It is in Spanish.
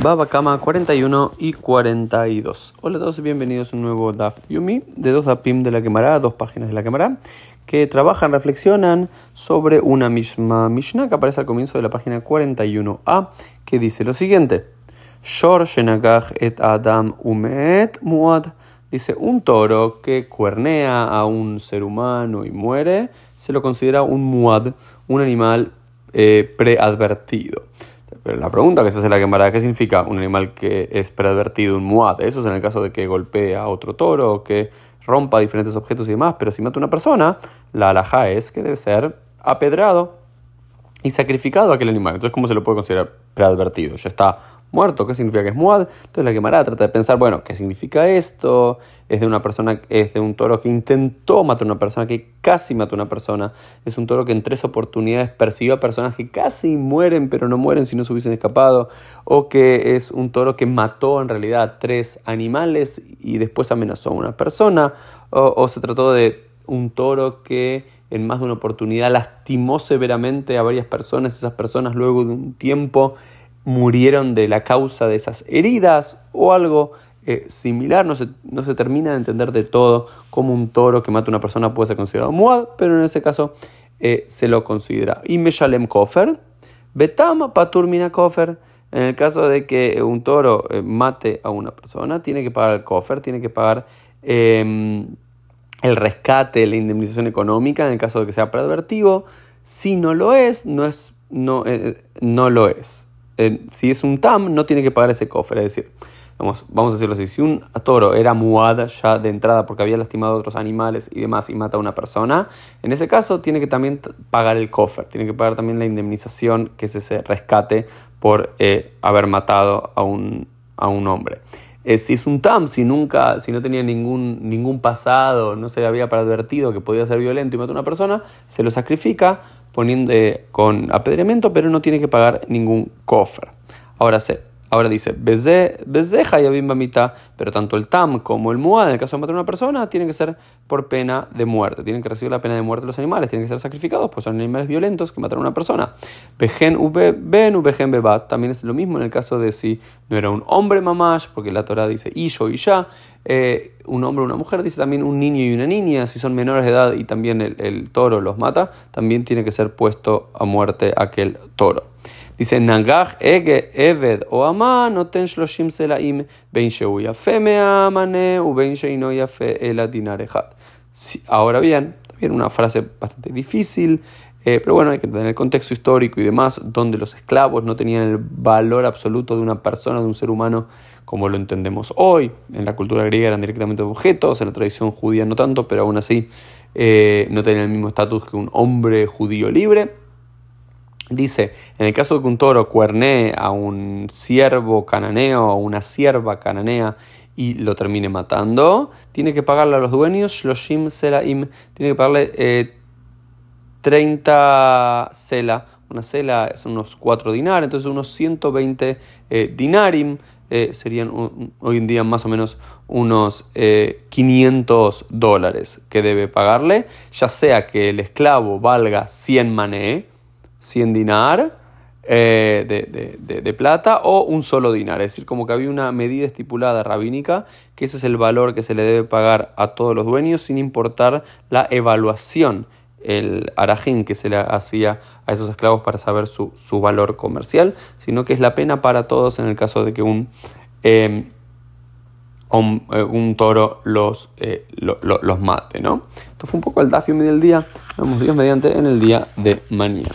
Baba Kama 41 y 42. Hola a todos y bienvenidos a un nuevo Daf Yumi de dos Dafim de la Gemara, dos páginas de la Gemara, que trabajan, reflexionan sobre una misma Mishnah que aparece al comienzo de la página 41a, que dice lo siguiente: Shor et Adam Umet Muad. Dice, un toro que cuernea a un ser humano y muere, se lo considera un muad, un animal eh, preadvertido. La pregunta que se hace la Gemara, ¿qué significa un animal que es preadvertido, un muad? Eso es en el caso de que golpee a otro toro o que rompa diferentes objetos y demás. Pero si mata a una persona, la alhaja es que debe ser apedrado y sacrificado a aquel animal. Entonces, ¿cómo se lo puede considerar preadvertido? Ya está muerto. ¿Qué significa que es muad? Entonces la quemará trata de pensar, bueno, ¿qué significa esto? Es de una persona, es de un toro que intentó matar a una persona, que casi mató a una persona. Es un toro que en tres oportunidades persiguió a personas que casi mueren, pero no mueren si no se hubiesen escapado. O que es un toro que mató en realidad a tres animales y después amenazó a una persona. O, o se trató de un toro que en más de una oportunidad lastimó severamente a varias personas. Esas personas luego de un tiempo murieron de la causa de esas heridas o algo eh, similar. No se, no se termina de entender de todo cómo un toro que mata a una persona puede ser considerado muad, pero en ese caso eh, se lo considera. Y Meshalem Kofer, Betam Paturmina Kofer. En el caso de que un toro eh, mate a una persona, tiene que pagar el Kofer, tiene que pagar em, el rescate, la indemnización económica en el caso de que sea preadvertivo. Si no lo es, no, es, no, no lo es si es un tam, no tiene que pagar ese cofre. Es decir, vamos, vamos a decirlo así, si un toro era muada ya de entrada porque había lastimado a otros animales y demás y mata a una persona, en ese caso tiene que también pagar el cofre, tiene que pagar también la indemnización, que es ese rescate por eh, haber matado a un, a un hombre. Si es un tam, si nunca, si no tenía ningún, ningún pasado, no se le había advertido que podía ser violento y matar a una persona, se lo sacrifica poniendo eh, con apedreamiento, pero no tiene que pagar ningún cofre. Ahora sé, Ahora dice, pero tanto el Tam como el Muad, en el caso de matar a una persona, tienen que ser por pena de muerte. Tienen que recibir la pena de muerte los animales, tienen que ser sacrificados, pues son animales violentos que matan a una persona. Bejen Ben Bejen Bebat, también es lo mismo en el caso de si no era un hombre mamash, porque la Torah dice Isho y ya, un hombre o una mujer, dice también un niño y una niña, si son menores de edad y también el, el toro los mata, también tiene que ser puesto a muerte aquel toro. Dice, Nagach, Ege, Eved o Ama, noten shloshim selaim, ben sheu yafe me'amane, u ben sheino yafe el. Ahora bien, también una frase bastante difícil, eh, pero bueno, hay que tener el contexto histórico y demás, donde los esclavos no tenían el valor absoluto de una persona, de un ser humano, como lo entendemos hoy. En la cultura griega eran directamente objetos, en la tradición judía no tanto, pero aún así eh, no tenían el mismo estatus que un hombre judío libre. Dice, en el caso de que un toro cuernee a un ciervo cananeo o una sierva cananea y lo termine matando, tiene que pagarle a los dueños shloshim selaim, tiene que pagarle 30 eh, sela, una sela es unos 4 dinar, entonces unos 120 eh, dinarim, eh, serían hoy en día más o menos unos 500 dólares que debe pagarle, ya sea que el esclavo valga 100 mané, 100 dinar eh, de, plata o un solo dinar. Es decir, como que había una medida estipulada rabínica, que ese es el valor que se le debe pagar a todos los dueños sin importar la evaluación, el arajín que se le hacía a esos esclavos para saber su, valor comercial, sino que es la pena para todos en el caso de que un... Em, eh, un, toro los, eh, los mate, ¿no? Esto fue un poco el dafium del día. Dios mediante en el día de mañana.